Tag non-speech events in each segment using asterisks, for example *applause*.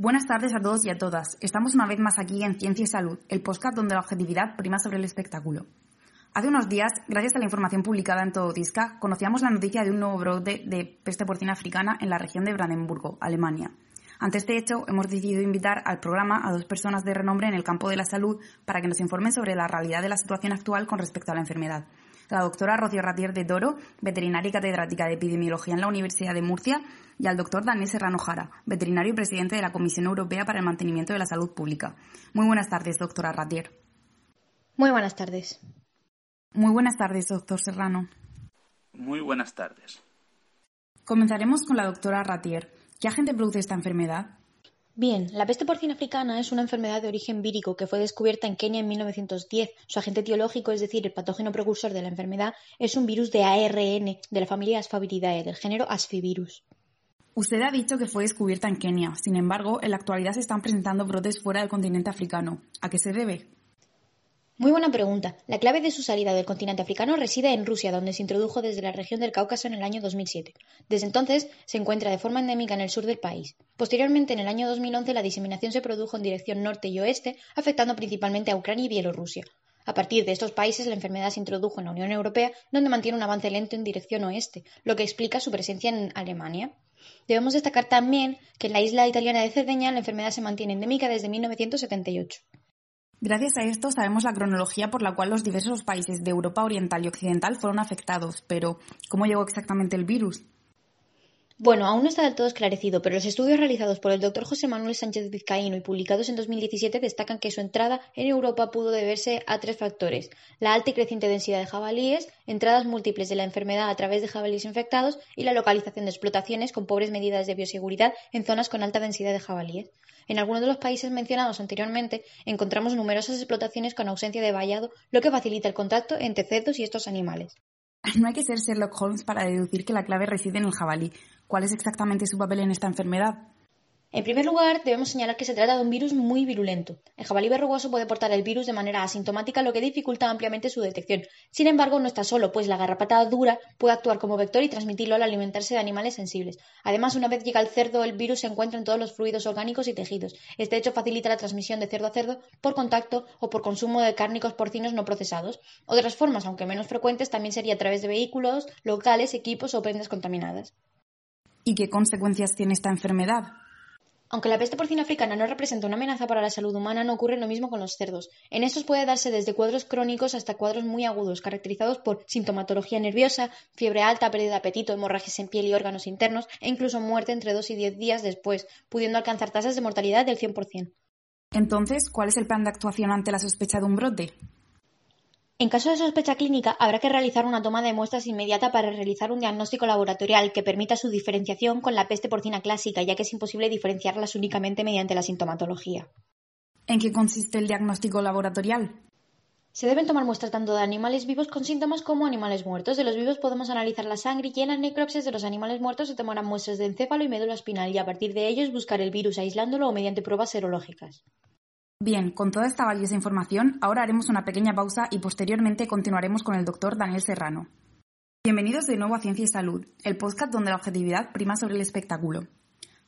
Buenas tardes a todos y a todas. Estamos una vez más aquí en Ciencia y Salud, el podcast donde la objetividad prima sobre el espectáculo. Hace unos días, gracias a la información publicada en Todo Disca, conocíamos la noticia de un nuevo brote de peste porcina africana en la región de Brandenburgo, Alemania. Ante este hecho, hemos decidido invitar al programa a dos personas de renombre en el campo de la salud para que nos informen sobre la realidad de la situación actual con respecto a la enfermedad la doctora Rocío Ratier de Toro, veterinaria y catedrática de epidemiología en la Universidad de Murcia, y al doctor Daniel Serrano Jara, veterinario y presidente de la Comisión Europea para el Mantenimiento de la Salud Pública. Muy buenas tardes, doctora Ratier. Muy buenas tardes. Muy buenas tardes, doctor Serrano. Muy buenas tardes. Comenzaremos con la doctora Ratier. ¿Qué agente produce esta enfermedad? Bien, la peste porcina africana es una enfermedad de origen vírico que fue descubierta en Kenia en 1910. Su agente etiológico, es decir, el patógeno precursor de la enfermedad, es un virus de ARN de la familia Asfaviridae, del género Asfivirus. Usted ha dicho que fue descubierta en Kenia. Sin embargo, en la actualidad se están presentando brotes fuera del continente africano. ¿A qué se debe? Muy buena pregunta. La clave de su salida del continente africano reside en Rusia, donde se introdujo desde la región del Cáucaso en el año 2007. Desde entonces se encuentra de forma endémica en el sur del país. Posteriormente, en el año 2011, la diseminación se produjo en dirección norte y oeste, afectando principalmente a Ucrania y Bielorrusia. A partir de estos países, la enfermedad se introdujo en la Unión Europea, donde mantiene un avance lento en dirección oeste, lo que explica su presencia en Alemania. Debemos destacar también que en la isla italiana de Cerdeña la enfermedad se mantiene endémica desde 1978. Gracias a esto sabemos la cronología por la cual los diversos países de Europa Oriental y Occidental fueron afectados, pero ¿cómo llegó exactamente el virus? Bueno, aún no está del todo esclarecido, pero los estudios realizados por el doctor José Manuel Sánchez Vizcaíno y publicados en 2017 destacan que su entrada en Europa pudo deberse a tres factores: la alta y creciente densidad de jabalíes, entradas múltiples de la enfermedad a través de jabalíes infectados y la localización de explotaciones con pobres medidas de bioseguridad en zonas con alta densidad de jabalíes. En algunos de los países mencionados anteriormente encontramos numerosas explotaciones con ausencia de vallado, lo que facilita el contacto entre cerdos y estos animales. *laughs* No hay que ser Sherlock Holmes para deducir que la clave reside en el jabalí. ¿Cuál es exactamente su papel en esta enfermedad? En primer lugar, debemos señalar que se trata de un virus muy virulento. El jabalí verrugoso puede portar el virus de manera asintomática, lo que dificulta ampliamente su detección. Sin embargo, no está solo, pues la garrapata dura puede actuar como vector y transmitirlo al alimentarse de animales sensibles. Además, una vez llega al cerdo, el virus se encuentra en todos los fluidos orgánicos y tejidos. Este hecho facilita la transmisión de cerdo a cerdo por contacto o por consumo de cárnicos porcinos no procesados. Otras formas, aunque menos frecuentes, también sería a través de vehículos, locales, equipos o prendas contaminadas. ¿Y qué consecuencias tiene esta enfermedad? Aunque la peste porcina africana no representa una amenaza para la salud humana, no ocurre lo mismo con los cerdos. En estos puede darse desde cuadros crónicos hasta cuadros muy agudos, caracterizados por sintomatología nerviosa, fiebre alta, pérdida de apetito, hemorragias en piel y órganos internos, e incluso muerte entre 2 y 10 días después, pudiendo alcanzar tasas de mortalidad del 100%. Entonces, ¿cuál es el plan de actuación ante la sospecha de un brote? En caso de sospecha clínica, habrá que realizar una toma de muestras inmediata para realizar un diagnóstico laboratorial que permita su diferenciación con la peste porcina clásica, ya que es imposible diferenciarlas únicamente mediante la sintomatología. ¿En qué consiste el diagnóstico laboratorial? Se deben tomar muestras tanto de animales vivos con síntomas como animales muertos. De los vivos podemos analizar la sangre y en las necropsias de los animales muertos se tomarán muestras de encéfalo y médula espinal y a partir de ellos buscar el virus aislándolo o mediante pruebas serológicas. Bien, con toda esta valiosa información, ahora haremos una pequeña pausa y posteriormente continuaremos con el doctor Daniel Serrano. Bienvenidos de nuevo a Ciencia y Salud, el podcast donde la objetividad prima sobre el espectáculo.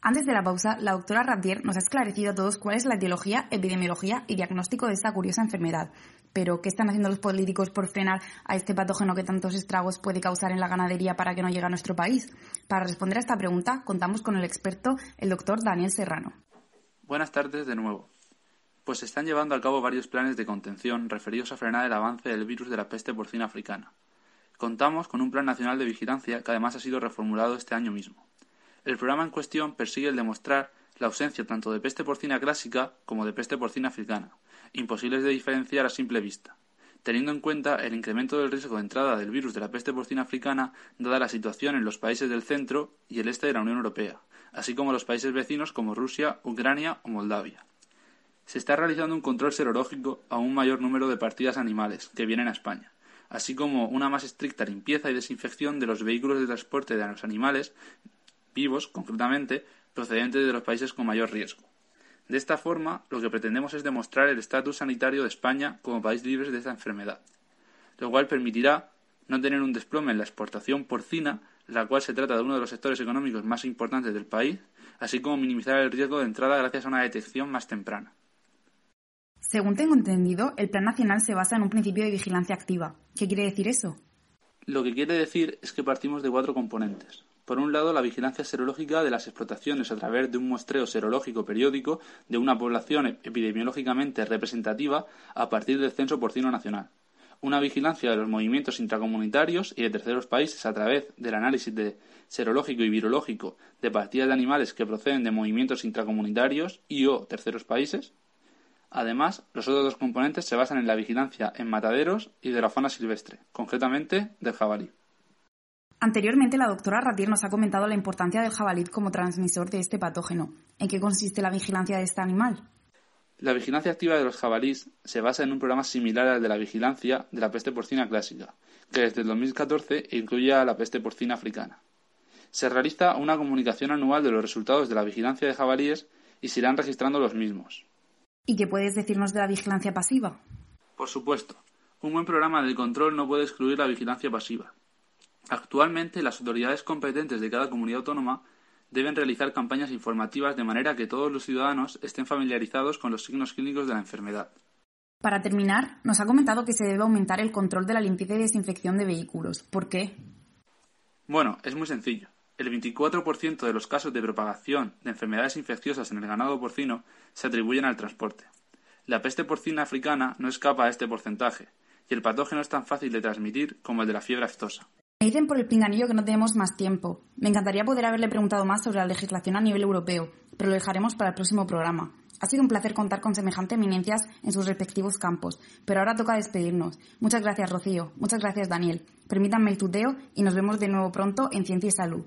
Antes de la pausa, la doctora Radier nos ha esclarecido a todos cuál es la etiología, epidemiología y diagnóstico de esta curiosa enfermedad. Pero, ¿qué están haciendo los políticos por frenar a este patógeno que tantos estragos puede causar en la ganadería para que no llegue a nuestro país? Para responder a esta pregunta, contamos con el experto, el doctor Daniel Serrano. Buenas tardes de nuevo pues se están llevando a cabo varios planes de contención referidos a frenar el avance del virus de la peste porcina africana. Contamos con un Plan Nacional de Vigilancia que además ha sido reformulado este año mismo. El programa en cuestión persigue el demostrar la ausencia tanto de peste porcina clásica como de peste porcina africana, imposibles de diferenciar a simple vista, teniendo en cuenta el incremento del riesgo de entrada del virus de la peste porcina africana dada la situación en los países del centro y el este de la Unión Europea, así como los países vecinos como Rusia, Ucrania o Moldavia. Se está realizando un control serológico a un mayor número de partidas animales que vienen a España, así como una más estricta limpieza y desinfección de los vehículos de transporte de los animales vivos, concretamente, procedentes de los países con mayor riesgo. De esta forma, lo que pretendemos es demostrar el estatus sanitario de España como país libre de esta enfermedad, lo cual permitirá no tener un desplome en la exportación porcina, la cual se trata de uno de los sectores económicos más importantes del país, así como minimizar el riesgo de entrada gracias a una detección más temprana. Según tengo entendido, el Plan Nacional se basa en un principio de vigilancia activa. ¿Qué quiere decir eso? Lo que quiere decir es que partimos de cuatro componentes. Por un lado, la vigilancia serológica de las explotaciones a través de un muestreo serológico periódico de una población epidemiológicamente representativa a partir del censo porcino nacional. Una vigilancia de los movimientos intracomunitarios y de terceros países a través del análisis de serológico y virológico de partidas de animales que proceden de movimientos intracomunitarios y o terceros países. Además, los otros dos componentes se basan en la vigilancia en mataderos y de la fauna silvestre, concretamente del jabalí. Anteriormente, la doctora Ratier nos ha comentado la importancia del jabalí como transmisor de este patógeno. ¿En qué consiste la vigilancia de este animal? La vigilancia activa de los jabalíes se basa en un programa similar al de la vigilancia de la peste porcina clásica, que desde el 2014 incluye a la peste porcina africana. Se realiza una comunicación anual de los resultados de la vigilancia de jabalíes y se irán registrando los mismos. ¿Y qué puedes decirnos de la vigilancia pasiva? Por supuesto, un buen programa de control no puede excluir la vigilancia pasiva. Actualmente, las autoridades competentes de cada comunidad autónoma deben realizar campañas informativas de manera que todos los ciudadanos estén familiarizados con los signos clínicos de la enfermedad. Para terminar, nos ha comentado que se debe aumentar el control de la limpieza y desinfección de vehículos. ¿Por qué? Bueno, es muy sencillo. El 24% de los casos de propagación de enfermedades infecciosas en el ganado porcino se atribuyen al transporte. La peste porcina africana no escapa a este porcentaje, y el patógeno es tan fácil de transmitir como el de la fiebre aftosa. Me dicen por el pinganillo que no tenemos más tiempo. Me encantaría poder haberle preguntado más sobre la legislación a nivel europeo, pero lo dejaremos para el próximo programa. Ha sido un placer contar con semejante eminencias en sus respectivos campos, pero ahora toca despedirnos. Muchas gracias, Rocío. Muchas gracias, Daniel. Permítanme el tuteo y nos vemos de nuevo pronto en Ciencia y Salud.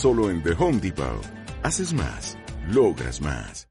Solo en The Home Depot. Haces más. Logras más.